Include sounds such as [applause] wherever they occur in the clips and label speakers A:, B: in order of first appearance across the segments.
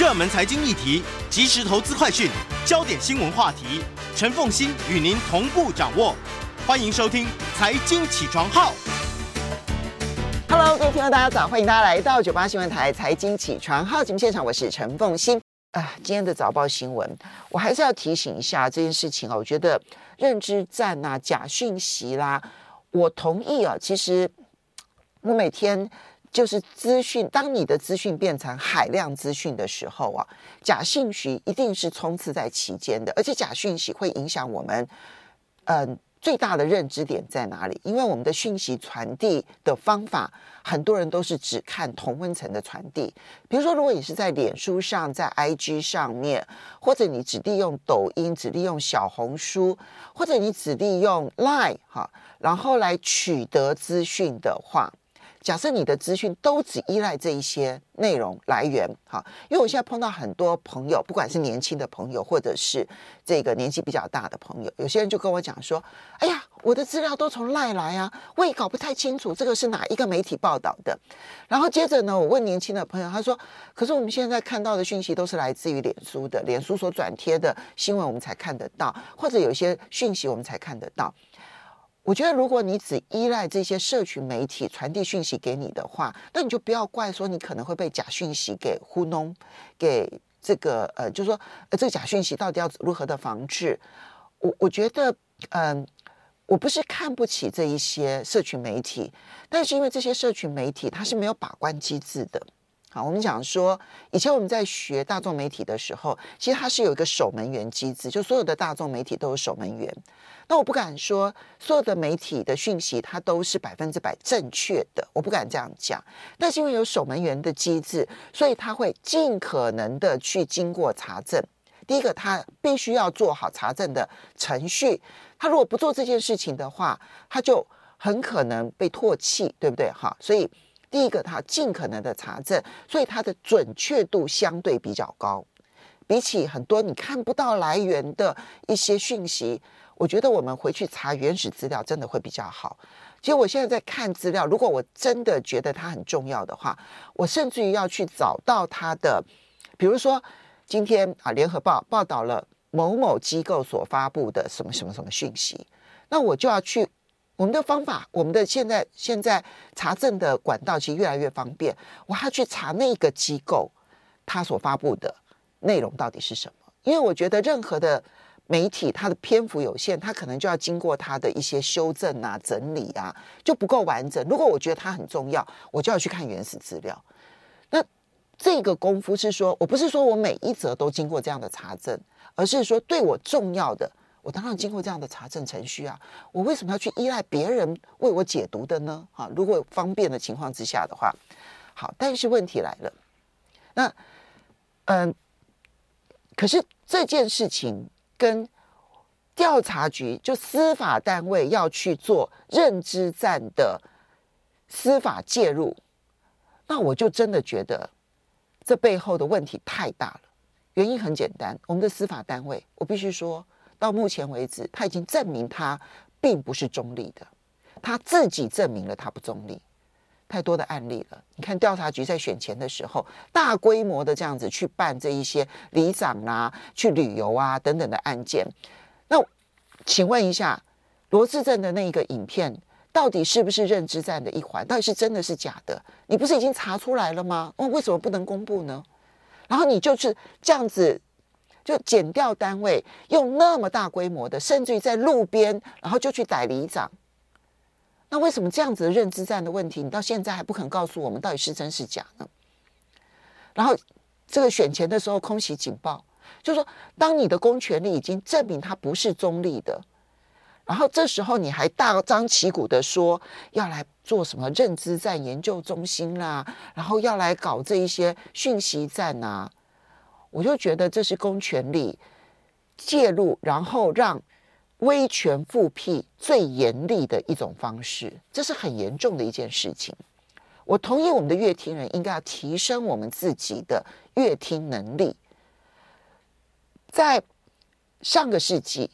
A: 热门财经议题、即时投资快讯、焦点新闻话题，陈凤欣与您同步掌握。欢迎收听《财经起床号》。
B: Hello，各位听众，大家早！欢迎大家来到九八新闻台《财经起床号》节目现场，我是陈凤欣。啊，今天的早报新闻，我还是要提醒一下这件事情啊。我觉得认知战呐、啊、假讯息啦，我同意啊。其实我每天。就是资讯，当你的资讯变成海量资讯的时候啊，假讯息一定是冲刺在其间的，而且假讯息会影响我们，嗯、最大的认知点在哪里？因为我们的讯息传递的方法，很多人都是只看同温层的传递。比如说，如果你是在脸书上、在 IG 上面，或者你只利用抖音、只利用小红书，或者你只利用 Line 哈，然后来取得资讯的话。假设你的资讯都只依赖这一些内容来源，哈，因为我现在碰到很多朋友，不管是年轻的朋友，或者是这个年纪比较大的朋友，有些人就跟我讲说：“哎呀，我的资料都从赖来啊，我也搞不太清楚这个是哪一个媒体报道的。”然后接着呢，我问年轻的朋友，他说：“可是我们现在看到的讯息都是来自于脸书的，脸书所转贴的新闻我们才看得到，或者有些讯息我们才看得到。”我觉得，如果你只依赖这些社群媒体传递讯息给你的话，那你就不要怪说你可能会被假讯息给糊弄，给这个呃，就是说呃，这个假讯息到底要如何的防治？我我觉得，嗯、我不是看不起这一些社群媒体，但是因为这些社群媒体它是没有把关机制的。好，我们讲说，以前我们在学大众媒体的时候，其实它是有一个守门员机制，就所有的大众媒体都有守门员。那我不敢说所有的媒体的讯息它都是百分之百正确的，我不敢这样讲。但是因为有守门员的机制，所以他会尽可能的去经过查证。第一个，他必须要做好查证的程序。他如果不做这件事情的话，他就很可能被唾弃，对不对？哈，所以。第一个，它尽可能的查证，所以它的准确度相对比较高，比起很多你看不到来源的一些讯息，我觉得我们回去查原始资料真的会比较好。其实我现在在看资料，如果我真的觉得它很重要的话，我甚至于要去找到它的，比如说今天啊，联合报报道了某某机构所发布的什么什么什么讯息，那我就要去。我们的方法，我们的现在现在查证的管道其实越来越方便。我要去查那个机构他所发布的内容到底是什么？因为我觉得任何的媒体，它的篇幅有限，它可能就要经过它的一些修正啊、整理啊，就不够完整。如果我觉得它很重要，我就要去看原始资料。那这个功夫是说，我不是说我每一则都经过这样的查证，而是说对我重要的。我当然经过这样的查证程序啊，我为什么要去依赖别人为我解读的呢？啊，如果方便的情况之下的话，好，但是问题来了，那，嗯，可是这件事情跟调查局就司法单位要去做认知战的司法介入，那我就真的觉得这背后的问题太大了。原因很简单，我们的司法单位，我必须说。到目前为止，他已经证明他并不是中立的，他自己证明了他不中立。太多的案例了，你看调查局在选前的时候，大规模的这样子去办这一些里长啊、去旅游啊等等的案件。那请问一下，罗志正的那一个影片到底是不是认知战的一环？到底是真的是假的？你不是已经查出来了吗？哦，为什么不能公布呢？然后你就是这样子。就减掉单位用那么大规模的，甚至于在路边，然后就去逮里长，那为什么这样子的认知战的问题，你到现在还不肯告诉我们到底是真是假呢？然后这个选前的时候空袭警报，就是说当你的公权力已经证明它不是中立的，然后这时候你还大张旗鼓的说要来做什么认知战研究中心啦，然后要来搞这一些讯息战啊，我就觉得这是公权力介入，然后让。威权复辟最严厉的一种方式，这是很严重的一件事情。我同意，我们的阅听人应该要提升我们自己的阅听能力。在上个世纪，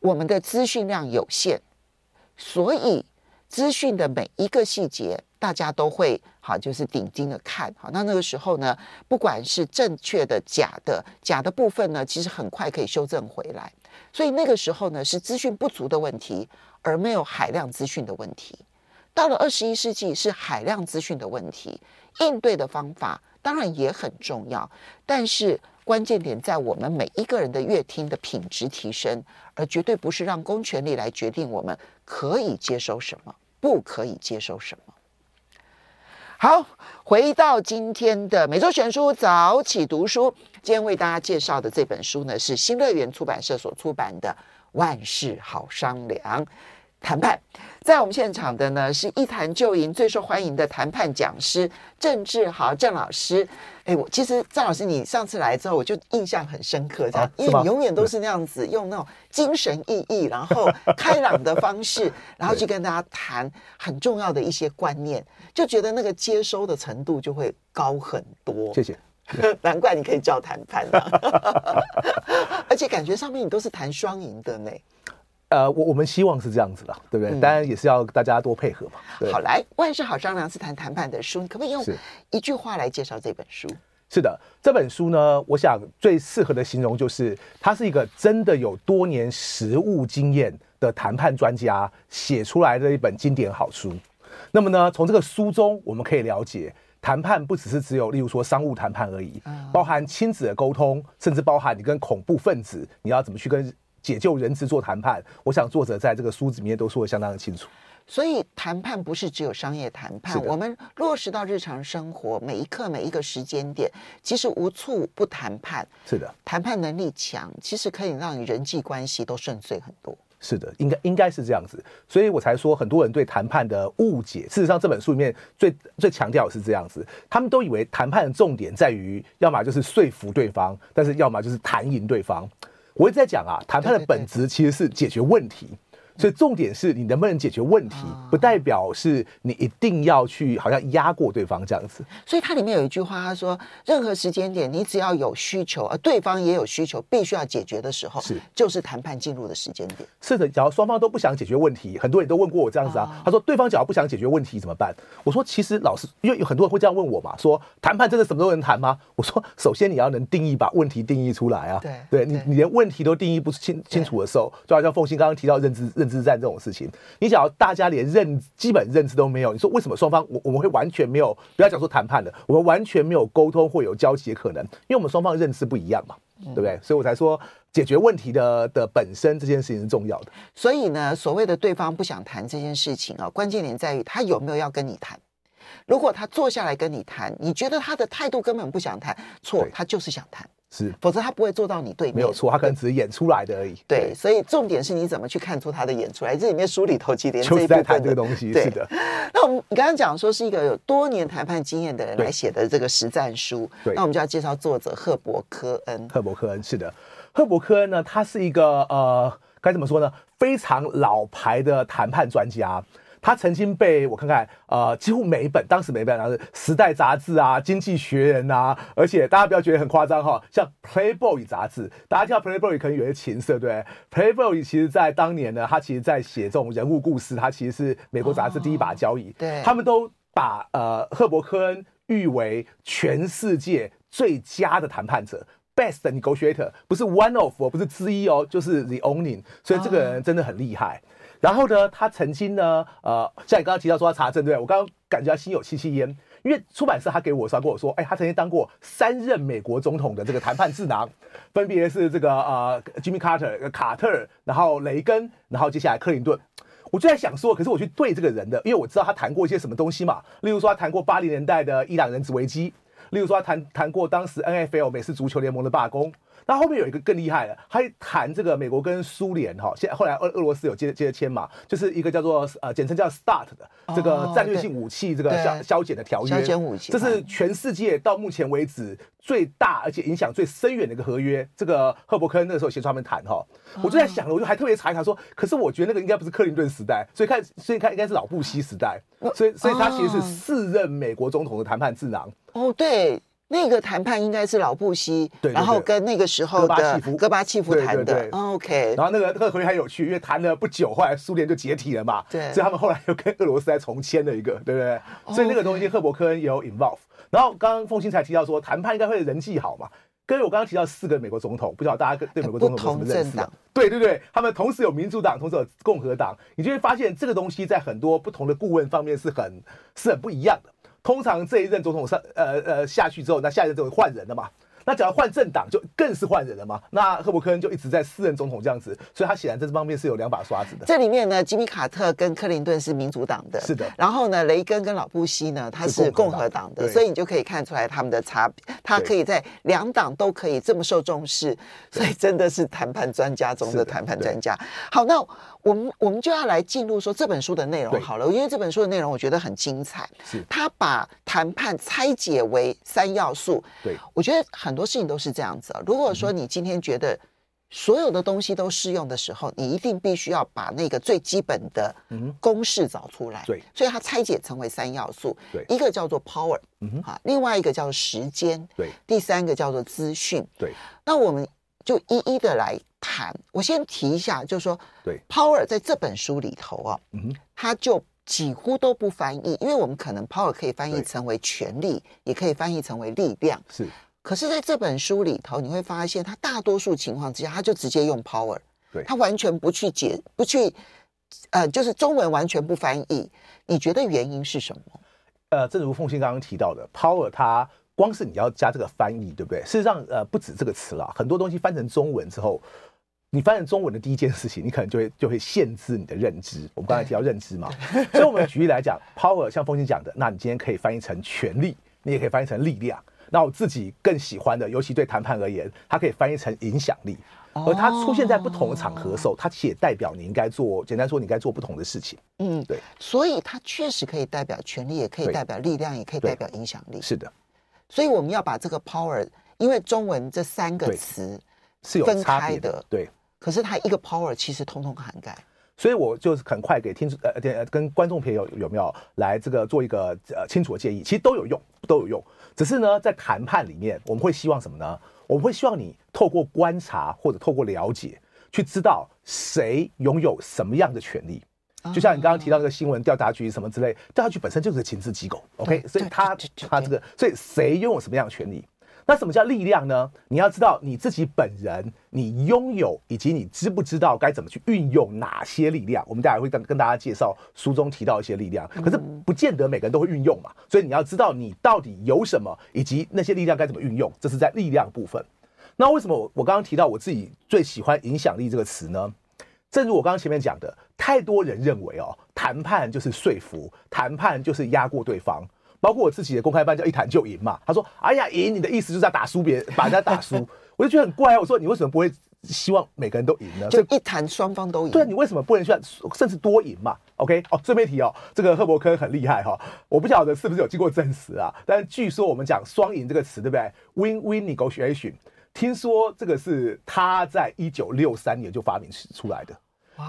B: 我们的资讯量有限，所以资讯的每一个细节，大家都会好，就是顶睛的看。好，那那个时候呢，不管是正确的、假的，假的部分呢，其实很快可以修正回来。所以那个时候呢，是资讯不足的问题，而没有海量资讯的问题。到了二十一世纪，是海量资讯的问题，应对的方法当然也很重要，但是关键点在我们每一个人的乐听的品质提升，而绝对不是让公权力来决定我们可以接收什么，不可以接收什么。好，回到今天的每周选书早起读书，今天为大家介绍的这本书呢，是新乐园出版社所出版的《万事好商量》。谈判，在我们现场的呢，是一谈就赢最受欢迎的谈判讲师郑志豪郑老师。哎，我其实郑老师，你上次来之后，我就印象很深刻，这样，因为你永远都是那样子，用那种精神奕奕，然后开朗的方式，[laughs] 然后去跟大家谈很重要的一些观念，就觉得那个接收的程度就会高很多。
C: 谢谢，[laughs]
B: 难怪你可以叫谈判啊，[laughs] 而且感觉上面你都是谈双赢的呢。
C: 呃，我我们希望是这样子的，对不对？当然也是要大家多配合嘛。
B: 好，来，万事好商量是谈谈判的书，你可不可以用一句话来介绍这本书？
C: 是的，这本书呢，我想最适合的形容就是，它是一个真的有多年实务经验的谈判专家写出来的一本经典好书。那么呢，从这个书中我们可以了解，谈判不只是只有例如说商务谈判而已，包含亲子的沟通，甚至包含你跟恐怖分子，你要怎么去跟。解救人质做谈判，我想作者在这个书里面都说的相当的清楚。
B: 所以谈判不是只有商业谈判，我们落实到日常生活每一刻每一个时间点，其实无处不谈判。
C: 是的，
B: 谈判能力强，其实可以让你人际关系都顺遂很多。
C: 是的，应该应该是这样子，所以我才说很多人对谈判的误解。事实上，这本书里面最最强调的是这样子，他们都以为谈判的重点在于，要么就是说服对方，但是要么就是谈赢对方。我一直在讲啊，谈判的本质其实是解决问题。所以重点是你能不能解决问题，不代表是你一定要去好像压过对方这样子。
B: 所以它里面有一句话，他说：任何时间点，你只要有需求，而对方也有需求，必须要解决的时候，是就是谈判进入的时间点。
C: 是的，假如双方都不想解决问题，很多人都问过我这样子啊。他说：对方假如不想解决问题怎么办？我说：其实老师，因为有很多人会这样问我嘛，说谈判真的什么都能谈吗？我说：首先你要能定义，把问题定义出来啊。对，对你你连问题都定义不清清楚的时候，就好像凤欣刚刚提到认知认知战这种事情。你想要大家连认基本认知都没有，你说为什么双方我我们会完全没有？不要讲说谈判的，我们完全没有沟通或有交集的可能，因为我们双方认知不一样嘛，对不对？所以我才说解决问题的的本身这件事情是重要的。
B: 所以呢，所谓的对方不想谈这件事情啊，关键点在于他有没有要跟你谈。如果他坐下来跟你谈，你觉得他的态度根本不想谈，错，他就是想谈。
C: 是，
B: 否则他不会坐到你对面。
C: 没有错，他可能只是演出来的而已。
B: 对，对，所以重点是你怎么去看出他的演出来。这里面书里头其实连 [laughs]
C: 就是在谈这个东西。是的。
B: 那我们你刚刚讲说是一个有多年谈判经验的人来写的这个实战书，对，那我们就要介绍作者赫伯科恩。
C: 赫伯科恩是的，赫伯科恩呢，他是一个呃，该怎么说呢？非常老牌的谈判专家。他曾经被我看看，呃，几乎每一本，当时每一本，然后是《时代》杂志啊，《经济学人》啊，而且大家不要觉得很夸张哈，像《Playboy》杂志，大家听到《Playboy》可能以为是情色，对不对？《Playboy》其实在当年呢，他其实在写这种人物故事，他其实是美国杂志第一把交椅。哦、对，他们都把呃赫伯科恩誉为全世界最佳的谈判者，Best Negotiator，不是 One of，不是之一哦，就是 The Only，所以这个人真的很厉害。哦然后呢，他曾经呢，呃，像你刚刚提到说他查证，对不对？我刚刚感觉他心有戚戚焉，因为出版社他给我说，他跟我说，哎，他曾经当过三任美国总统的这个谈判智囊，分别是这个呃，Jimmy Carter、卡特，然后雷根，然后接下来克林顿。我就在想说，可是我去对这个人的，因为我知道他谈过一些什么东西嘛，例如说他谈过八零年代的伊朗人质危机，例如说他谈谈过当时 NFL 美式足球联盟的罢工。那后面有一个更厉害的，他谈这个美国跟苏联哈，现后来俄俄罗斯有接接着签嘛，就是一个叫做呃简称叫 START 的这个战略性武器这个消消减的条约，
B: 消减武器，
C: 这是全世界到目前为止最大而且影响最深远的一个合约。这个赫伯克那个时候协助他们谈哈，我就在想了，我就还特别查一查说，可是我觉得那个应该不是克林顿时代，所以看所以看应该是老布希时代，所以所以他其实是四任美国总统的谈判智囊。
B: 哦，对。那个谈判应该是老布希，
C: 对，
B: 然后跟那个时候的戈巴契夫，戈巴契夫谈的。
C: 对对对
B: OK，
C: 然后那个那个合约很有趣，因为谈了不久，后来苏联就解体了嘛。
B: 对，
C: 所以他们后来又跟俄罗斯再重签了一个，对不对.所以那个东西，赫伯科恩也有 involve。然后刚刚凤馨才提到说，谈判应该会人际好嘛。跟我刚刚提到四个美国总统，不知道大家对美国总统有什么认识啊？对对对，他们同时有民主党，同时有共和党，你就会发现这个东西在很多不同的顾问方面是很是很不一样的。通常这一任总统上，呃呃下去之后，那下一任就会换人了嘛。那只要换政党，就更是换人了嘛。那赫伯克恩就一直在四任总统这样子，所以他显然在这方面是有两把刷子的。
B: 这里面呢，吉米卡特跟克林顿是民主党的，
C: 是的。
B: 然后呢，雷根跟老布希呢，他是共和党的，所以你就可以看出来他们的差别。他可以在两党都可以这么受重视，所以真的是谈判专家中的谈判专家。好，那我们我们就要来进入说这本书的内容好了，因为这本书的内容我觉得很精彩。
C: 是，
B: 他把谈判拆解为三要素。
C: 对，
B: 我觉得很多事情都是这样子啊。如果说你今天觉得所有的东西都适用的时候，你一定必须要把那个最基本的公式找出来。
C: 对，
B: 所以它拆解成为三要素。
C: 对，
B: 一个叫做 power，嗯哼，啊，另外一个叫做时间，
C: 对，
B: 第三个叫做资讯，
C: 对。
B: 那我们就一一的来。谈，我先提一下，就是说，
C: 对
B: ，power 在这本书里头啊，嗯，他就几乎都不翻译，因为我们可能 power 可以翻译成为权力，也可以翻译成为力量，
C: 是。
B: 可是在这本书里头，你会发现，他大多数情况之下，他就直接用 power，
C: 对，
B: 他完全不去解，不去，呃，就是中文完全不翻译。你觉得原因是什么？
C: 呃，正如凤馨刚刚提到的，power 它光是你要加这个翻译，对不对？事实上，呃，不止这个词了，很多东西翻成中文之后。你翻译中文的第一件事情，你可能就会就会限制你的认知。我们刚才提到认知嘛，[laughs] 所以我们举例来讲，power 像凤馨讲的，那你今天可以翻译成权力，你也可以翻译成力量。那我自己更喜欢的，尤其对谈判而言，它可以翻译成影响力。而它出现在不同的场合的时候，它其实也代表你应该做，简单说，你应该做不同的事情。
B: 嗯，对。所以它确实可以代表权力，也可以代表力量，也可以代表影响力。
C: 是的。
B: 所以我们要把这个 power，因为中文这三个词
C: 是有分开的，对。
B: 可是它一个 power 其实通通涵盖，
C: 所以我就是很快给听呃呃跟观众朋友有没有来这个做一个呃清楚的建议，其实都有用，都有用。只是呢，在谈判里面，我们会希望什么呢？我们会希望你透过观察或者透过了解，去知道谁拥有什么样的权利。就像你刚刚提到那个新闻调查局什么之类，调查局本身就是个情治机构，OK，所以他他这个，所以谁拥有什么样的权利？那什么叫力量呢？你要知道你自己本人，你拥有以及你知不知道该怎么去运用哪些力量？我们待会会跟跟大家介绍书中提到一些力量，可是不见得每个人都会运用嘛。所以你要知道你到底有什么，以及那些力量该怎么运用，这是在力量部分。那为什么我刚刚提到我自己最喜欢影响力这个词呢？正如我刚刚前面讲的，太多人认为哦，谈判就是说服，谈判就是压过对方。包括我自己的公开班叫一谈就赢嘛，他说：“哎呀，赢你的意思就是要打输别人，把人家打输。[laughs] ”我就觉得很怪啊。我说：“你为什么不会希望每个人都赢呢？
B: 就一谈双方都赢。
C: 对，你为什么不能算甚至多赢嘛？”OK，哦，这边提哦，这个赫伯克很厉害哈，我不晓得是不是有经过证实啊，但是据说我们讲双赢这个词，对不对？Win-win negotiation，听说这个是他在一九六三年就发明出来的。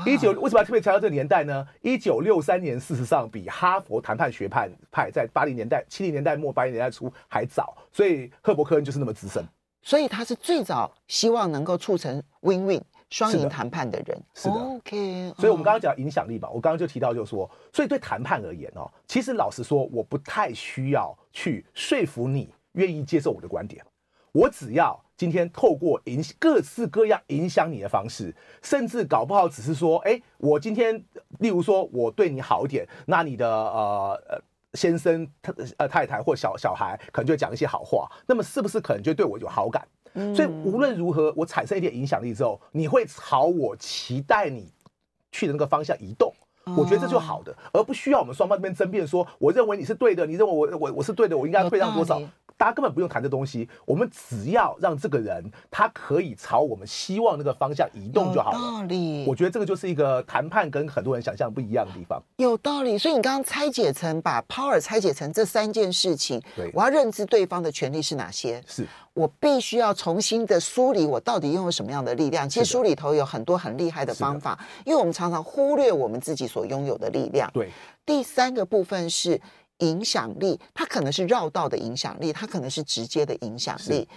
C: 一九为什么要特别强调这个年代呢？一九六三年事实上比哈佛谈判学派派在八零年代、七零年代末、八零年代初还早，所以赫伯克恩就是那么资深。
B: 所以他是最早希望能够促成 win-win 双赢谈判的人。
C: 是的。
B: OK。
C: 所以我们刚刚讲影响力嘛，我刚刚就提到就是说，所以对谈判而言哦，其实老实说，我不太需要去说服你愿意接受我的观点，我只要。今天透过影各式各样影响你的方式，甚至搞不好只是说，哎，我今天，例如说我对你好一点，那你的呃呃先生他呃太太或小小孩可能就会讲一些好话，那么是不是可能就对我有好感？嗯，所以无论如何，我产生一点影响力之后，你会朝我期待你去的那个方向移动。我觉得这就好的，而不需要我们双方这边争辩说，我认为你是对的，你认为我我我是对的，我应该退让多少？大家根本不用谈这东西，我们只要让这个人他可以朝我们希望那个方向移动就好了。
B: 道理，
C: 我觉得这个就是一个谈判跟很多人想象不一样的地方。
B: 有道理，所以你刚刚拆解成把 power 拆解成这三件事情，
C: 对，
B: 我要认知对方的权利是哪些？
C: 是
B: 我必须要重新的梳理我到底拥有什么样的力量。其实书里头有很多很厉害的方法，因为我们常常忽略我们自己所拥有的力量。
C: 对，
B: 第三个部分是。影响力，它可能是绕道的影响力，它可能是直接的影响力。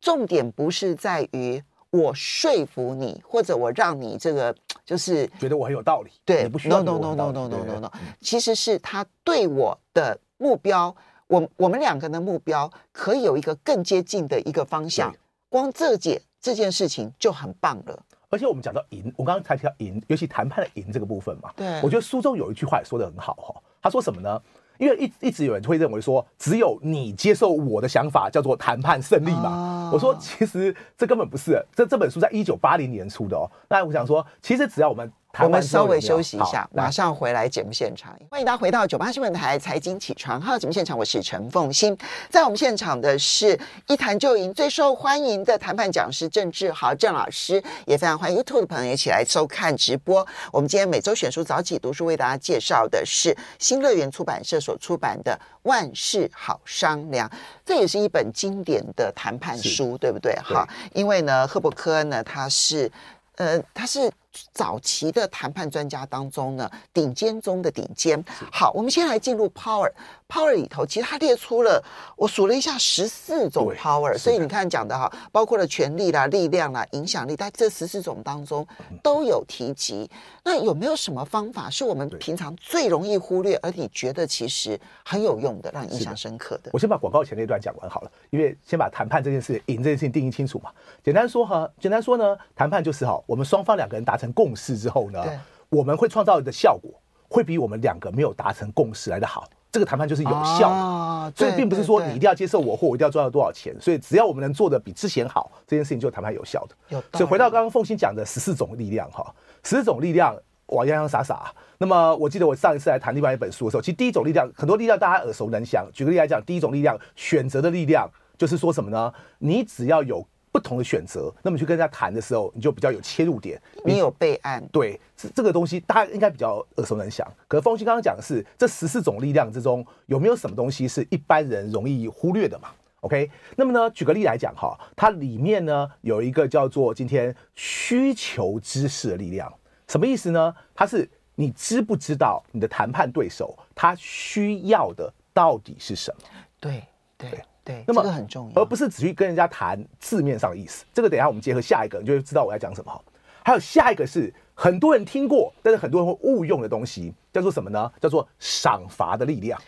B: 重点不是在于我说服你，或者我让你这个就是
C: 觉得我很有道理。
B: 对，no no no no no no no no，其实是他对我的目标，我我们两个人的目标可以有一个更接近的一个方向。光这件这件事情就很棒了。
C: 而且我们讲到赢，我刚刚才提到赢，尤其谈判的赢这个部分嘛。
B: 对，
C: 我觉得书中有一句话也说的很好哈，他说什么呢？因为一一直有人会认为说，只有你接受我的想法叫做谈判胜利嘛。我说其实这根本不是，这这本书在一九八零年出的哦。那我想说，其实只要我们。
B: 我们稍微休息一下，马上回来节目现场。欢迎大家回到九八新闻台财经起床号节目现场，我是陈凤欣。在我们现场的是一谈就赢最受欢迎的谈判讲师郑志豪郑老师，也非常欢迎 YouTube 的朋友一起来收看直播。我们今天每周选书早起读书为大家介绍的是新乐园出版社所出版的《万事好商量》，这也是一本经典的谈判书，对不对？哈，因为呢，赫伯科恩呢，他是呃，他是。早期的谈判专家当中呢，顶尖中的顶尖。好，我们先来进入 power。power 里头，其实它列出了，我数了一下，十四种 power。所以你看讲的哈，包括了权力啦、力量啦、影响力，在这十四种当中都有提及。那有没有什么方法是我们平常最容易忽略，而你觉得其实很有用的，让你印象深刻的？的
C: 我先把广告前那段讲完好了，因为先把谈判这件事、赢这件事情定义清楚嘛。简单说哈，简单说呢，谈判就是哈，我们双方两个人达成共识之后呢，我们会创造的效果会比我们两个没有达成共识来的好。这个谈判就是有效的，哦、所以并不是说你一定要接受我，或我一定要赚到多少钱。所以只要我们能做的比之前好，这件事情就谈判有效的。所以回到刚刚凤欣讲的十四种力量哈，十四种力量，哇，洋洋洒洒。那么我记得我上一次来谈另外一本书的时候，其实第一种力量，很多力量大家耳熟能详。举个例来讲，第一种力量，选择的力量，就是说什么呢？你只要有。不同的选择，那么去跟人家谈的时候，你就比较有切入点，
B: 你有备案。
C: 对，这这个东西大家应该比较耳熟能详。可是凤馨刚刚讲的是这十四种力量之中，有没有什么东西是一般人容易忽略的嘛？OK，那么呢，举个例来讲哈，它里面呢有一个叫做今天需求知识的力量，什么意思呢？它是你知不知道你的谈判对手他需要的到底是什么？
B: 对对。对对，
C: 那么
B: 这个很重要，
C: 而不是只去跟人家谈字面上的意思。这个等一下我们结合下一个，你就会知道我要讲什么。还有下一个是很多人听过，但是很多人会误用的东西，叫做什么呢？叫做赏罚的力量。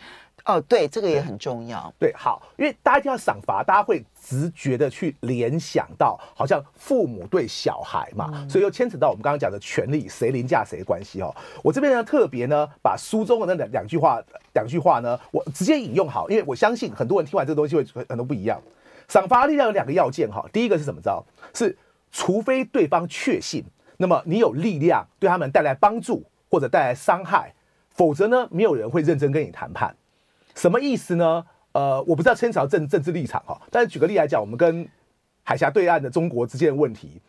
B: 哦，对，这个也很重要。
C: 对，好，因为大家听到赏罚，大家会直觉的去联想到，好像父母对小孩嘛，嗯、所以又牵扯到我们刚刚讲的权利谁凌驾谁的关系哦。我这边呢特别呢把书中的那两两句话，两句话呢我直接引用好，因为我相信很多人听完这个东西会很多不一样。赏罚力量有两个要件哈，第一个是什么？着是除非对方确信，那么你有力量对他们带来帮助或者带来伤害，否则呢没有人会认真跟你谈判。什么意思呢？呃，我不知道牵扯到政政治立场哈，但是举个例来讲，我们跟海峡对岸的中国之间的问题，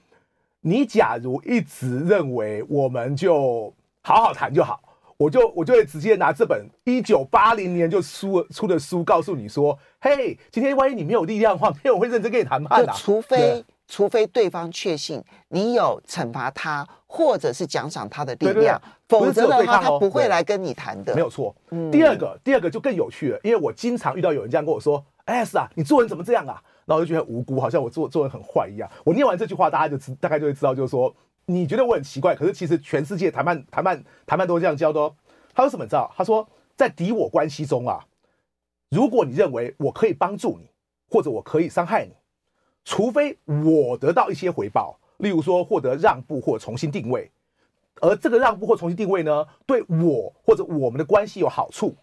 C: 你假如一直认为我们就好好谈就好，我就我就会直接拿这本一九八零年就出出的书告诉你说，嘿，今天万一你没有力量的话，没有人会认真跟你谈判的，
B: 除非。除非对方确信你有惩罚他，或者是奖赏他的力量，对对对，否则的话他不会来跟你谈的。
C: 没有错。嗯、第二个，第二个就更有趣了，因为我经常遇到有人这样跟我说：“哎，是啊，你做人怎么这样啊？”然后我就觉得很无辜，好像我做做人很坏一样。我念完这句话，大家就知大概就会知道，就是说你觉得我很奇怪，可是其实全世界谈判谈判谈判都是这样教的哦。他说什么？你知道？他说在敌我关系中啊，如果你认为我可以帮助你，或者我可以伤害你。除非我得到一些回报，例如说获得让步或重新定位，而这个让步或重新定位呢，对我或者我们的关系有好处，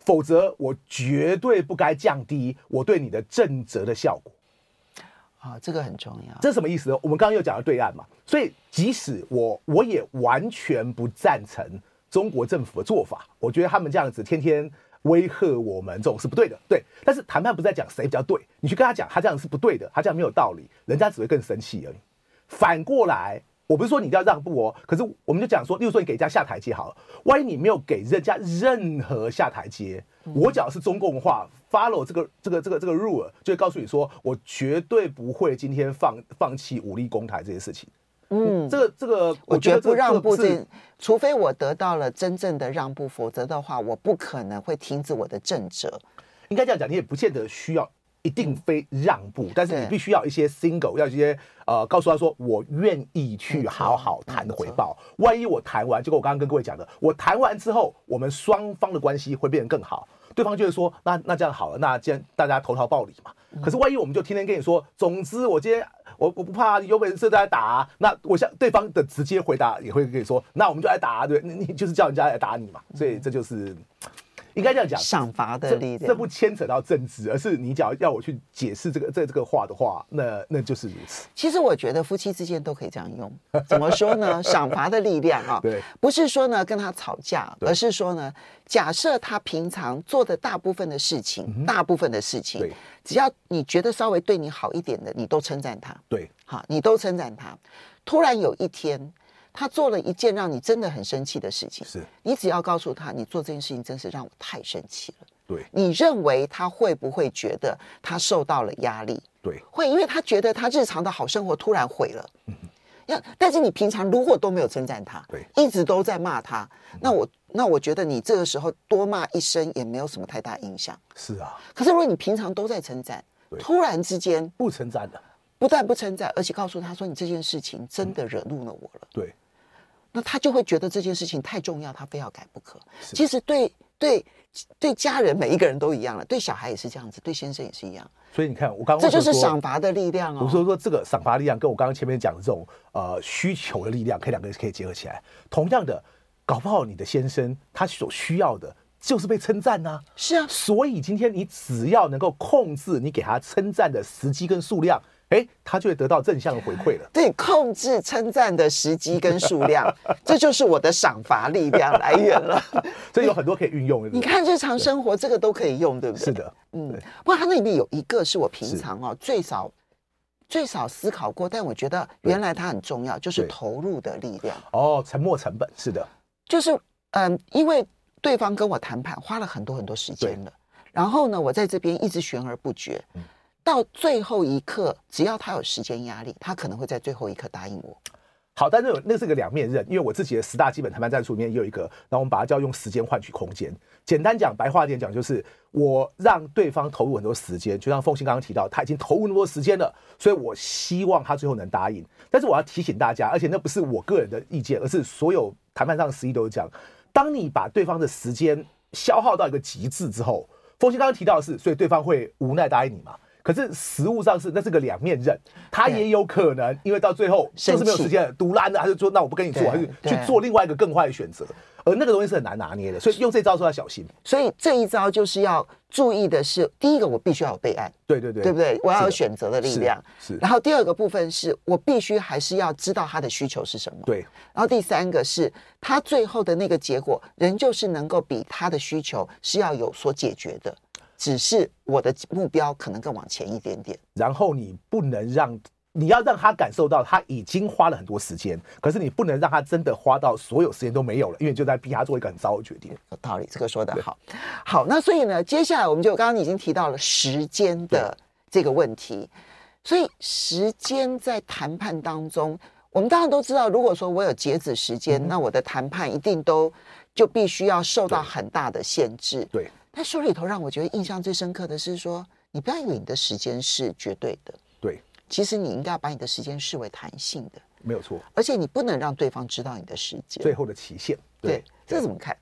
C: 否则我绝对不该降低我对你的正则的效果。
B: 啊，这个很重要。
C: 这是什么意思呢？我们刚刚又讲了对岸嘛，所以即使我我也完全不赞成中国政府的做法，我觉得他们这样子天天威吓我们，这种是不对的。对，但是谈判不是在讲谁比较对，你去跟他讲他这样是不对的，他这样没有道理，人家只会更生气而已。反过来，我不是说你一定要让步哦，可是我们就讲说，例如说你给人家下台阶好了，万一你没有给人家任何下台阶，我讲的是中共话，follow 这个这个这个这个 rule，就会告诉你说，我绝对不会今天放放弃武力攻台这件事情。嗯，这个这个，我觉得不让步，这
B: 除非我得到了真正的让步，否则的话，我不可能会停止我的正则。
C: 应该这样讲，你也不见得需要一定非让步，但是你必须要一些 single，要一些呃，告诉他说，我愿意去好好谈回报。万一我谈完，就跟我刚刚跟各位讲的，我谈完之后，我们双方的关系会变得更好。对方就会说，那那这样好了，那既然大家投桃报李嘛。可是万一我们就天天跟你说，总之我今天我我不怕，有本事再来打啊。那我想对方的直接回答也会跟你说，那我们就来打啊，对，你就是叫人家来打你嘛。所以这就是。应该这样讲，
B: 赏罚的力量这，
C: 这不牵扯到政治，而是你只要要我去解释这个这这个话的话，那那就是如此。
B: 其实我觉得夫妻之间都可以这样用，[laughs] 怎么说呢？[laughs] 赏罚的力量啊，
C: 对，
B: 不是说呢跟他吵架，而是说呢，假设他平常做的大部分的事情，嗯、大部分的事情，只要你觉得稍微对你好一点的，你都称赞他，
C: 对，
B: 好，你都称赞他。突然有一天。他做了一件让你真的很生气的事情，
C: 是
B: 你只要告诉他，你做这件事情真是让我太生气了。
C: 对，
B: 你认为他会不会觉得他受到了压力？
C: 对，
B: 会，因为他觉得他日常的好生活突然毁了。嗯，要，但是你平常如果都没有称赞他，
C: 对，
B: 一直都在骂他，那我那我觉得你这个时候多骂一声也没有什么太大影响。
C: 是啊，
B: 可是如果你平常都在称赞，突然之间
C: 不称赞了，
B: 不但不称赞，而且告诉他说你这件事情真的惹怒了我了。
C: 对。
B: 那他就会觉得这件事情太重要，他非要改不可。其实对对对家人每一个人都一样了，对小孩也是这样子，对先生也是一样。
C: 所以你看，我刚刚
B: 这就是赏罚的力量哦。
C: 我说说这个赏罚力量跟我刚刚前面讲的这种呃需求的力量，可以两个人可以结合起来。同样的，搞不好你的先生他所需要的就是被称赞呢。
B: 是啊，
C: 所以今天你只要能够控制你给他称赞的时机跟数量。哎，他就会得到正向的回馈了。
B: 对，控制称赞的时机跟数量，[laughs] 这就是我的赏罚力量来源了。[laughs]
C: 所以有很多可以运用的。
B: 你看日常生活这个都可以用，对不对？
C: 是的，
B: 嗯。不过它那里面有一个是我平常哦最少最少思考过，但我觉得原来它很重要，就是投入的力量。
C: 哦，沉没成本是的，
B: 就是嗯，因为对方跟我谈判花了很多很多时间了，然后呢，我在这边一直悬而不决。嗯到最后一刻，只要他有时间压力，他可能会在最后一刻答应我。
C: 好，但是那是个两面刃，因为我自己的十大基本谈判战术里面也有一个，然后我们把它叫用时间换取空间。简单讲，白话点讲，就是我让对方投入很多时间，就像凤馨刚刚提到，他已经投入那么多时间了，所以我希望他最后能答应。但是我要提醒大家，而且那不是我个人的意见，而是所有谈判上的实例都是这样：当你把对方的时间消耗到一个极致之后，凤馨刚刚提到的是，所以对方会无奈答应你嘛？可是实物上是那是个两面刃，他也有可能因为到最后就是没有时间，独揽的，还是说那我不跟你做，还是去做另外一个更坏的选择，而那个东西是很难拿捏的，所以用这招说要小心。
B: 所以这一招就是要注意的是，第一个我必须要有备案，
C: 对对对，
B: 对不对？我要有选择的力量，
C: 是，是。
B: 然后第二个部分是我必须还是要知道他的需求是什么，
C: 对。
B: 然后第三个是他最后的那个结果，仍旧是能够比他的需求是要有所解决的。只是我的目标可能更往前一点点，
C: 然后你不能让，你要让他感受到他已经花了很多时间，可是你不能让他真的花到所有时间都没有了，因为就在逼他做一个很糟的决定。
B: 有道理，这个说的好。好，那所以呢，接下来我们就刚刚已经提到了时间的这个问题，所以时间在谈判当中，我们当然都知道，如果说我有截止时间，嗯、那我的谈判一定都就必须要受到很大的限制。
C: 对。
B: 但书里头让我觉得印象最深刻的是说，你不要以为你的时间是绝对的，
C: 对，
B: 其实你应该要把你的时间视为弹性的，
C: 没有错。
B: 而且你不能让对方知道你的时间
C: 最后的期限。对，
B: 对，这怎么看？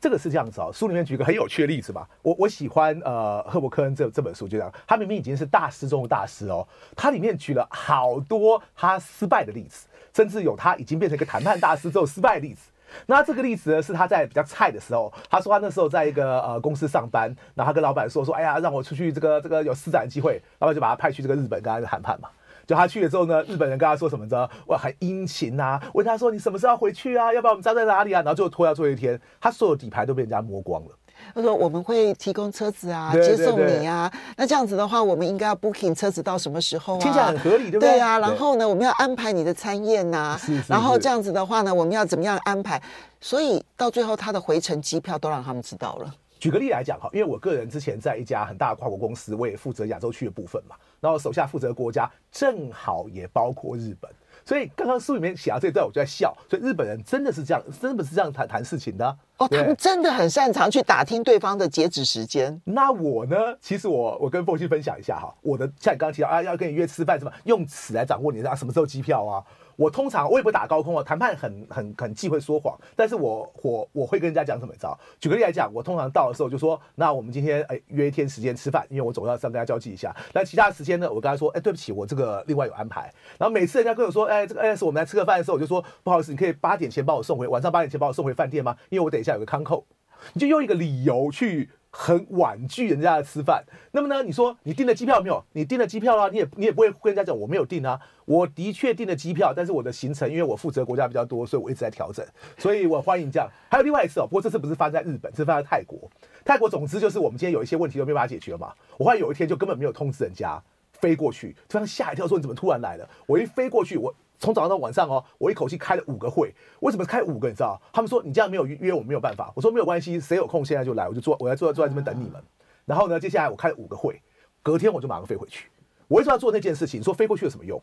C: 这个是这样子啊、哦，书里面举一个很有趣的例子吧。我我喜欢呃赫伯克恩这这本书，就这样，他明明已经是大师中的大师哦，他里面举了好多他失败的例子，甚至有他已经变成一个谈判大师之后失败的例子。那这个例子呢，是他在比较菜的时候，他说他那时候在一个呃公司上班，然后他跟老板说说，哎呀，让我出去这个这个有施展机会，老板就把他派去这个日本跟他谈判嘛。就他去了之后呢，日本人跟他说什么着？哇，很殷勤啊，问他说你什么时候要回去啊？要不然我们扎在哪里啊？然后最后拖到最后一天，他所有底牌都被人家摸光了。
B: 他说：“我们会提供车子啊，接送你啊。那这样子的话，我们应该要 booking 车子到什么时候啊？
C: 听起来很合理，对不对？
B: 对啊。然后呢，我们要安排你的餐宴呐、啊。然后这样子的话呢，我们要怎么样安排？所以到最后，他的回程机票都让他们知道了。
C: 举个例来讲哈，因为我个人之前在一家很大的跨国公司，我也负责亚洲区的部分嘛。然后手下负责国家正好也包括日本。”所以刚刚书里面写到这一段，我就在笑。所以日本人真的是这样，真的是这样谈谈事情的
B: 哦。他们真的很擅长去打听对方的截止时间。
C: 那我呢？其实我我跟凤西分享一下哈，我的像你刚刚提到啊，要跟你约吃饭什么，用此来掌握你啊什么时候机票啊。我通常我也不打高空啊，谈判很很很忌讳说谎，但是我我我会跟人家讲什么招。举个例来讲，我通常到的时候就说，那我们今天哎约一天时间吃饭，因为我总要上跟他交际一下。那其他时间呢，我跟他说，哎对不起，我这个另外有安排。然后每次人家跟我说，哎这个哎是我们来吃个饭的时候，我就说不好意思，你可以八点前把我送回，晚上八点前把我送回饭店吗？因为我等一下有个康扣，[laughs] 你就用一个理由去。很婉拒人家的吃饭，那么呢？你说你订了机票没有？你订了机票啦，你也你也不会跟人家讲我没有订啊。我的确订了机票，但是我的行程因为我负责国家比较多，所以我一直在调整。所以我欢迎这样。还有另外一次哦，不过这次不是发生在日本，是发生在泰国。泰国总之就是我们今天有一些问题都没办法解决嘛。我后来有一天就根本没有通知人家，飞过去，突然吓一跳，说你怎么突然来了？我一飞过去，我。从早上到晚上哦，我一口气开了五个会。为什么开五个？你知道？他们说你这样没有约，我没有办法。我说没有关系，谁有空现在就来，我就坐，我要坐在坐在这边等你们。然后呢，接下来我开了五个会，隔天我就马上飞回去。我为什么要做那件事情？你说飞过去有什么用？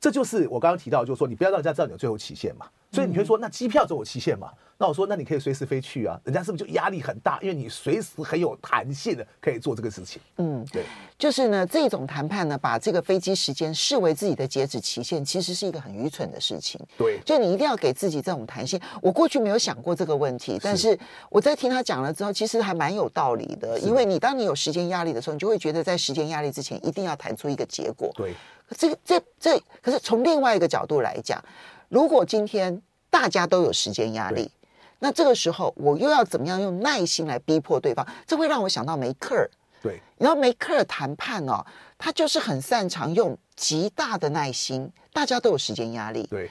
C: 这就是我刚刚提到，就是说你不要让人家知道你的最后期限嘛。所以你会说，那机票总有期限嘛？那我说，那你可以随时飞去啊。人家是不是就压力很大？因为你随时很有弹性的可以做这个事情。嗯，对，
B: 就是呢，这种谈判呢，把这个飞机时间视为自己的截止期限，其实是一个很愚蠢的事情。
C: 对，
B: 就你一定要给自己这种弹性。我过去没有想过这个问题，但是我在听他讲了之后，其实还蛮有道理的。因为你当你有时间压力的时候，你就会觉得在时间压力之前一定要谈出一个结果。
C: 对。
B: 这个这这，可是从另外一个角度来讲，如果今天大家都有时间压力，那这个时候我又要怎么样用耐心来逼迫对方？这会让我想到梅克尔。
C: 对，
B: 然后梅克尔谈判哦，他就是很擅长用极大的耐心。大家都有时间压力。
C: 对，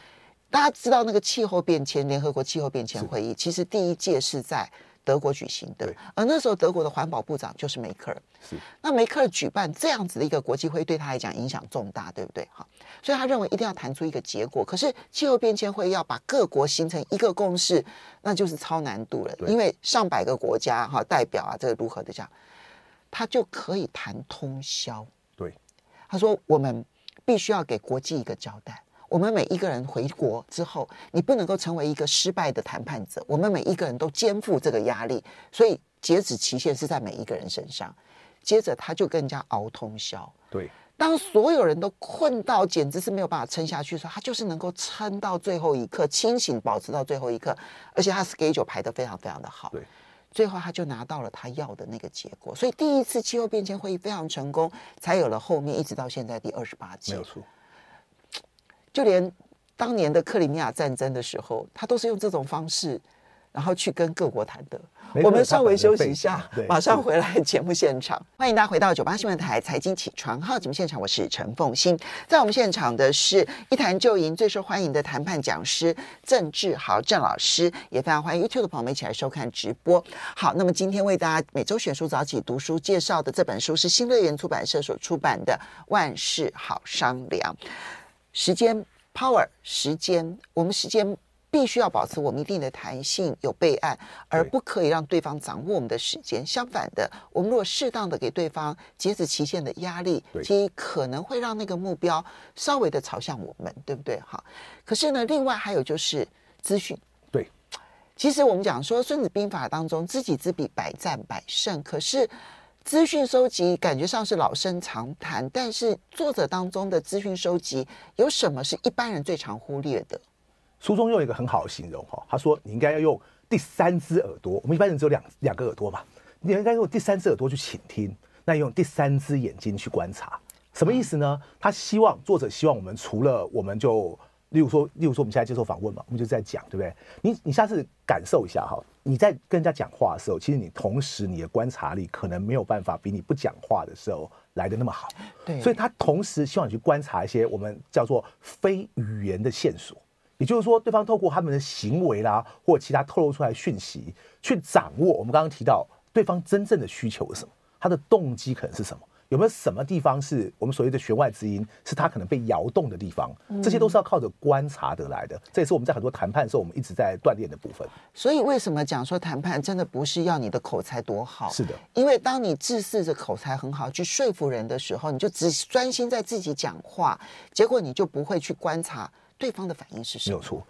B: 大家知道那个气候变迁，联合国气候变迁会议，其实第一届是在。德国举行的，而那时候德国的环保部长就是梅克尔。是，那梅克尔举办这样子的一个国际会议，对他来讲影响重大，对不对？哈，所以他认为一定要谈出一个结果。可是气候变迁会要把各国形成一个共识，那就是超难度了，因为上百个国家哈代表啊，这个如何的讲，他就可以谈通宵。
C: 对，
B: 他说我们必须要给国际一个交代。我们每一个人回国之后，你不能够成为一个失败的谈判者。我们每一个人都肩负这个压力，所以截止期限是在每一个人身上。接着他就跟人家熬通宵。
C: 对，
B: 当所有人都困到简直是没有办法撑下去的时候，他就是能够撑到最后一刻，清醒保持到最后一刻，而且他 schedule 排得非常非常的好。
C: 对，
B: 最后他就拿到了他要的那个结果。所以第一次气候变迁会议非常成功，才有了后面一直到现在第二十八届。
C: 没有错。
B: 就连当年的克里米亚战争的时候，他都是用这种方式，然后去跟各国谈的。我们稍微休息一下，马上回来节目现场。欢迎大家回到九八新闻台财经起床号节目现场，我是陈凤欣。在我们现场的是一谈就赢最受欢迎的谈判讲师郑志豪郑老师，也非常欢迎 YouTube 的朋友们一起来收看直播。好，那么今天为大家每周选书早起读书介绍的这本书是新乐园出版社所出版的《万事好商量》。时间 power，时间，我们时间必须要保持我们一定的弹性，有备案，而不可以让对方掌握我们的时间。相反的，我们如果适当的给对方截止期限的压力，其实可能会让那个目标稍微的朝向我们，对不对？哈。可是呢，另外还有就是资讯。
C: 对，
B: 其实我们讲说《孙子兵法》当中，知己知彼，百战百胜。可是。资讯收集感觉上是老生常谈，但是作者当中的资讯收集有什么是一般人最常忽略的？
C: 书中用一个很好的形容哈，他说你应该要用第三只耳朵，我们一般人只有两两个耳朵嘛，你应该用第三只耳朵去倾听，那用第三只眼睛去观察，什么意思呢？他希望作者希望我们除了我们就。例如说，例如说，我们现在接受访问嘛，我们就在讲，对不对？你你下次感受一下哈，你在跟人家讲话的时候，其实你同时你的观察力可能没有办法比你不讲话的时候来的那么好。
B: 对，
C: 所以他同时希望你去观察一些我们叫做非语言的线索，也就是说，对方透过他们的行为啦，或其他透露出来的讯息，去掌握我们刚刚提到对方真正的需求是什么，他的动机可能是什么。有没有什么地方是我们所谓的弦外之音，是他可能被摇动的地方？这些都是要靠着观察得来的。这也是我们在很多谈判的时候，我们一直在锻炼的部分。
B: 所以为什么讲说谈判真的不是要你的口才多好？
C: 是的，
B: 因为当你自恃着口才很好去说服人的时候，你就只专心在自己讲话，结果你就不会去观察对方的反应是什么。
C: 没有错。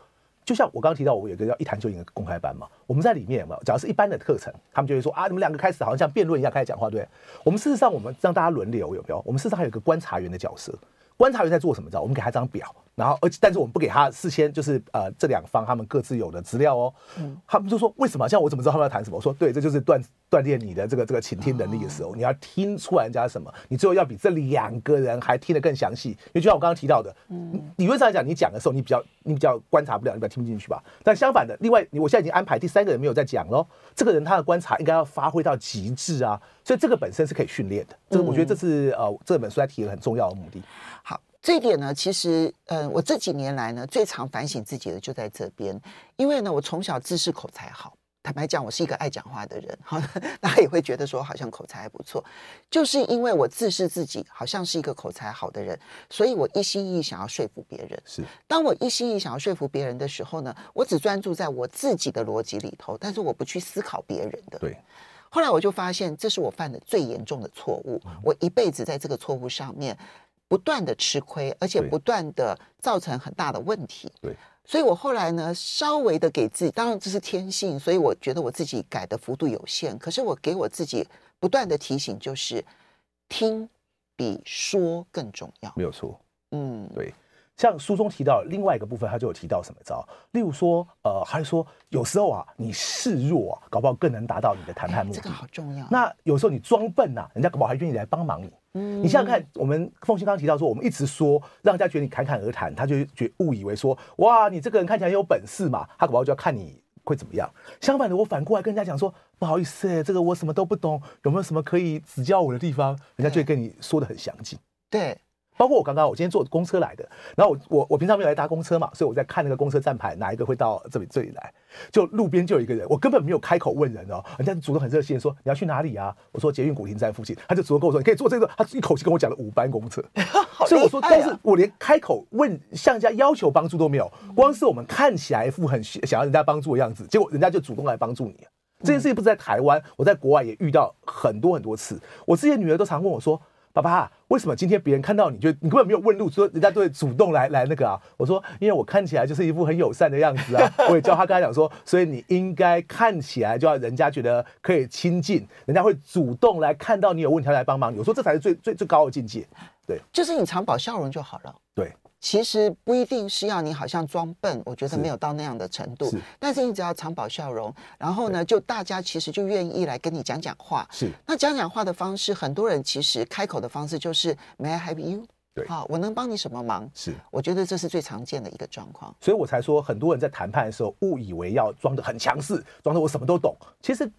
C: 就像我刚刚提到，我有个叫一谈就赢的公开班嘛，我们在里面有没有？假如是一般的课程，他们就会说啊，你们两个开始好像像辩论一样开始讲话，对？我们事实上，我们让大家轮流，有没有？我们事实上还有一个观察员的角色，观察员在做什么？知道？我们给他张表。然后，而且，但是我们不给他事先就是呃，这两方他们各自有的资料哦。嗯，他们就说为什么？像我怎么知道他们要谈什么？我说对，这就是锻锻炼你的这个这个倾听能力的时候，你要听出来人家什么，你最后要比这两个人还听得更详细。因为就像我刚刚提到的，嗯，理论上来讲，你讲的时候你比较你比较观察不了，你比较听不进去吧。但相反的，另外，我现在已经安排第三个人没有在讲喽，这个人他的观察应该要发挥到极致啊。所以这个本身是可以训练的。这个我觉得这是呃这本书在提的很重要的目的。
B: 好。这一点呢，其实，嗯、呃，我这几年来呢，最常反省自己的就在这边，因为呢，我从小自视口才好，坦白讲，我是一个爱讲话的人，好，[laughs] 大家也会觉得说好像口才还不错，就是因为我自视自己好像是一个口才好的人，所以我一心一意想要说服别人。
C: 是，
B: 当我一心一意想要说服别人的时候呢，我只专注在我自己的逻辑里头，但是我不去思考别人的。
C: 对。
B: 后来我就发现，这是我犯的最严重的错误，我一辈子在这个错误上面。不断的吃亏，而且不断的造成很大的问题。
C: 对，
B: 所以我后来呢，稍微的给自己，当然这是天性，所以我觉得我自己改的幅度有限。可是我给我自己不断的提醒，就是听比说更重要。
C: 没有错，
B: 嗯，
C: 对。像书中提到另外一个部分，他就有提到什么招？例如说，呃，还是说有时候啊，你示弱啊，搞不好更能达到你的谈判目的。
B: 这个好重要。
C: 那有时候你装笨呐、啊，人家搞不好还愿意来帮忙你。嗯，你想想看，我们凤新刚刚提到说，我们一直说让人家觉得你侃侃而谈，他就觉误以为说，哇，你这个人看起来很有本事嘛，他搞不好就要看你会怎么样。相反的，我反过来跟人家讲说，不好意思、欸，这个我什么都不懂，有没有什么可以指教我的地方？人家就会跟你说的很详尽。
B: 对。
C: 包括我刚刚，我今天坐公车来的，然后我我我平常没有来搭公车嘛，所以我在看那个公车站牌，哪一个会到这里这里来？就路边就有一个人，我根本没有开口问人哦，人家主动很热心说，你要去哪里啊？我说捷运古亭站附近，他就主动跟我说，你可以坐这个，他一口气跟我讲了五班公车，[laughs] 啊、所以我说，但是我连开口问向人家要求帮助都没有，光是我们看起来一副很想要人家帮助的样子，结果人家就主动来帮助你。这件事情不是在台湾，我在国外也遇到很多很多次，我自己的女儿都常问我说。爸爸，为什么今天别人看到你就你根本没有问路，说人家都会主动来来那个啊？我说，因为我看起来就是一副很友善的样子啊。[laughs] 我也教他跟他讲说，所以你应该看起来就要人家觉得可以亲近，人家会主动来看到你有问题来帮忙你。我说这才是最最最高的境界。对，
B: 就是你常保笑容就好了。
C: 对。
B: 其实不一定是要你好像装笨，我觉得没有到那样的程度。是，但是你只要常保笑容，然后呢，就大家其实就愿意来跟你讲讲话。
C: 是，
B: 那讲讲话的方式，很多人其实开口的方式就是 May I help you？
C: 对，
B: 好，我能帮你什么忙？
C: 是，
B: 我觉得这是最常见的一个状况。
C: 所以我才说，很多人在谈判的时候误以为要装的很强势，装的我什么都懂，其实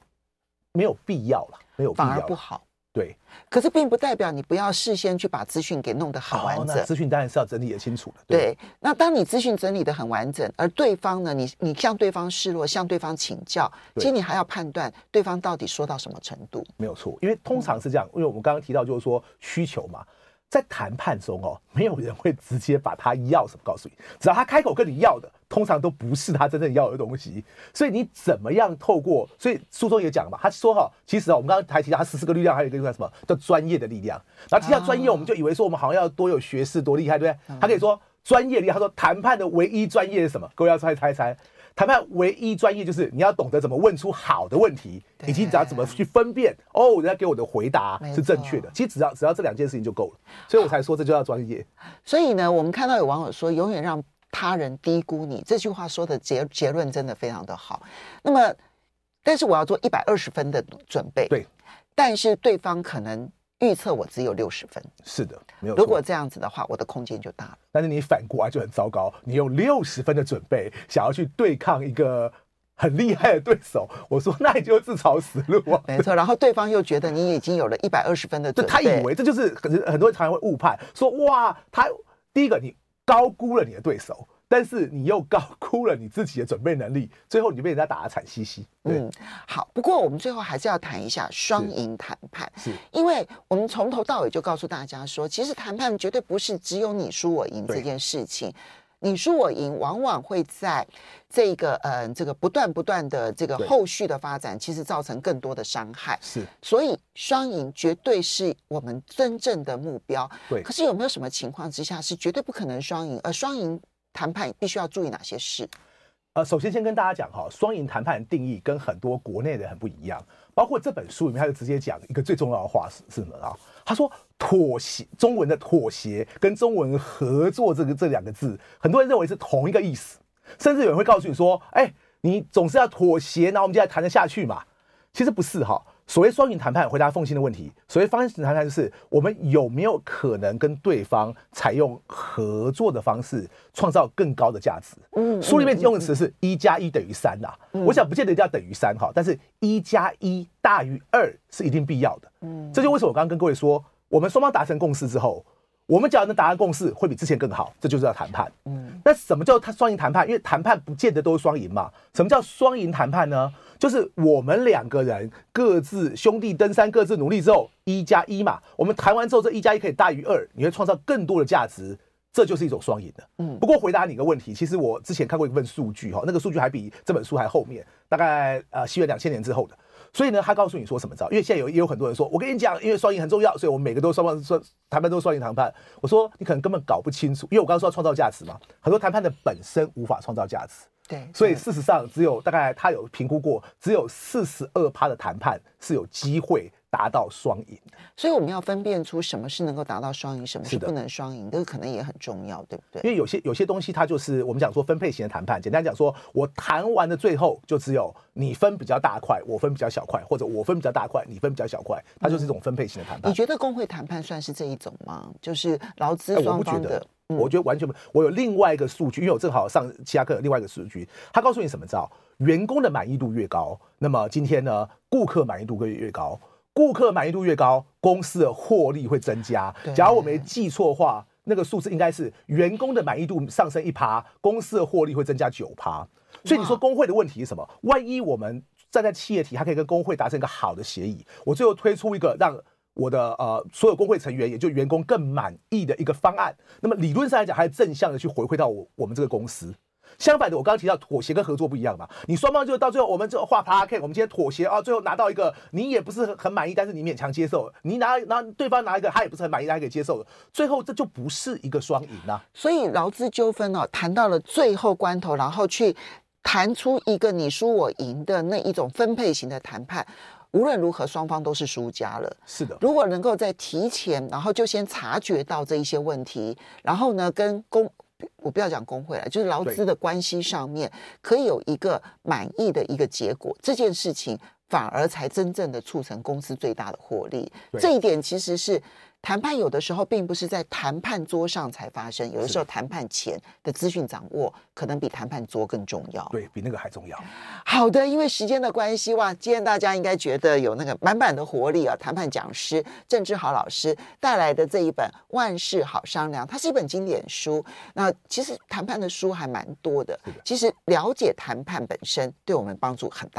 C: 没有必要了，没有必要，
B: 反而不好。
C: 对，
B: 可是并不代表你不要事先去把资讯给弄得很完整。
C: 资讯当然是要整理的清楚的。
B: 对，对，那当你资讯整理的很完整，而对方呢，你你向对方示弱，向对方请教，其实你还要判断对方到底说到什么程度。
C: 没有错，因为通常是这样，因为我们刚刚提到就是说需求嘛。在谈判中哦，没有人会直接把他要什么告诉你，只要他开口跟你要的，通常都不是他真正要的东西。所以你怎么样透过？所以书中也讲了嘛，他说哈，其实啊，我们刚刚还提到他十四个力量，还有一个叫什么叫专业的力量。然后提到专业，我们就以为说我们好像要多有学识，多厉害，对不对？他可以说专业力，他说谈判的唯一专业是什么？各位要猜猜猜。谈判唯一专业就是你要懂得怎么问出好的问题，以及只要怎么去分辨哦，人家给我的回答是正确的。其实只要只要这两件事情就够了，所以我才说这就叫专业。
B: 所以呢，我们看到有网友说，永远让他人低估你这句话说的结结论真的非常的好。那么，但是我要做一百二十分的准备，
C: 对，
B: 但是对方可能。预测我只有六十分，
C: 是的，没有。
B: 如果这样子的话，我的空间就大了。
C: 但是你反过来就很糟糕，你用六十分的准备想要去对抗一个很厉害的对手，我说那你就自找死路啊。
B: 没错，然后对方又觉得你已经有了一百二十分的准备，
C: 他以为这就是很很多人常常会误判，说哇，他第一个你高估了你的对手。但是你又高估了你自己的准备能力，最后你就被人家打得惨兮兮。嗯，
B: 好。不过我们最后还是要谈一下双赢谈判，
C: 是，是
B: 因为我们从头到尾就告诉大家说，其实谈判绝对不是只有你输我赢这件事情，你输我赢往往会在这个呃这个不断不断的这个后续的发展，其实造成更多的伤害。
C: 是，
B: 所以双赢绝对是我们真正的目标。
C: 对，
B: 可是有没有什么情况之下是绝对不可能双赢？而双赢谈判必须要注意哪些事？
C: 呃，首先先跟大家讲哈，双赢谈判的定义跟很多国内的很不一样。包括这本书里面，他就直接讲一个最重要的话是什么啊？他说妥协，中文的妥协跟中文合作这个这两个字，很多人认为是同一个意思，甚至有人会告诉你说，哎，你总是要妥协，然后我们就要谈得下去嘛。其实不是哈。所谓双赢谈判，回答奉信的问题。所谓双赢谈判，就是我们有没有可能跟对方采用合作的方式，创造更高的价值？嗯，书里面用的词是一加一等于三呐。我想不见得一定要等于三哈，但是一加一大于二是一定必要的。嗯，这就为什么我刚刚跟各位说，我们双方达成共识之后。我们只要能达成共识，会比之前更好，这就是要谈判。嗯，那什么叫他双赢谈判？因为谈判不见得都是双赢嘛。什么叫双赢谈判呢？就是我们两个人各自兄弟登山，各自努力之后，一加一嘛。我们谈完之后，这一加一可以大于二，你会创造更多的价值，这就是一种双赢的。嗯，不过回答你一个问题，其实我之前看过一份数据哈，那个数据还比这本书还后面，大概呃西元两千年之后的。所以呢，他告诉你说什么招？因为现在有也有很多人说，我跟你讲，因为双赢很重要，所以我们每个都双方说谈判都是双赢谈判。我说你可能根本搞不清楚，因为我刚刚说创造价值嘛，很多谈判的本身无法创造价值。
B: 对，
C: 所以事实上只有大概他有评估过，只有四十二趴的谈判是有机会。达到双赢，
B: 所以我们要分辨出什么是能够达到双赢，什么是不能双赢，这个可能也很重要，对不对？
C: 因为有些有些东西，它就是我们讲说分配型的谈判。简单讲说，我谈完的最后就只有你分比较大块，我分比较小块，或者我分比较大块，你分比较小块，它就是一种分配型的谈判。
B: 你觉得工会谈判算是这一种吗？就是劳资双方的？
C: 我觉得完全不。我有另外一个数据，因为我正好上其他课有另外一个数据，他告诉你什么叫员工的满意度越高，那么今天呢，顾客满意度会越高。顾客满意度越高，公司的获利会增加。假如我没记错的话，那个数字应该是员工的满意度上升一趴，公司的获利会增加九趴。所以你说工会的问题是什么？万一我们站在企业体，还可以跟工会达成一个好的协议，我最后推出一个让我的呃所有工会成员，也就员工更满意的一个方案，那么理论上来讲，还是正向的去回馈到我我们这个公司。相反的，我刚刚提到妥协跟合作不一样嘛，你双方就到最后，我们就画 PowerPoint，我们今天妥协啊，最后拿到一个你也不是很很满意，但是你勉强接受，你拿拿对方拿一个他也不是很满意，他还可以接受了，最后这就不是一个双赢啊。
B: 所以劳资纠纷哦，谈到了最后关头，然后去谈出一个你输我赢的那一种分配型的谈判，无论如何双方都是输家了。
C: 是的，
B: 如果能够在提前，然后就先察觉到这一些问题，然后呢跟公。我不要讲工会了，就是劳资的关系上面可以有一个满意的一个结果，这件事情反而才真正的促成公司最大的获利。这一点其实是。谈判有的时候并不是在谈判桌上才发生，有的时候谈判前的资讯掌握可能比谈判桌更重要，
C: 对，比那个还重要。
B: 好的，因为时间的关系哇，今天大家应该觉得有那个满满的活力啊！谈判讲师郑志豪老师带来的这一本《万事好商量》，它是一本经典书。那其实谈判的书还蛮多的，其实了解谈判本身对我们帮助很大。